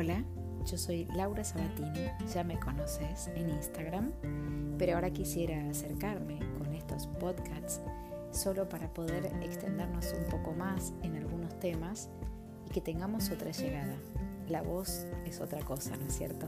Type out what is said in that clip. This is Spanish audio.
Hola, yo soy Laura Sabatini, ya me conoces en Instagram, pero ahora quisiera acercarme con estos podcasts solo para poder extendernos un poco más en algunos temas y que tengamos otra llegada. La voz es otra cosa, ¿no es cierto?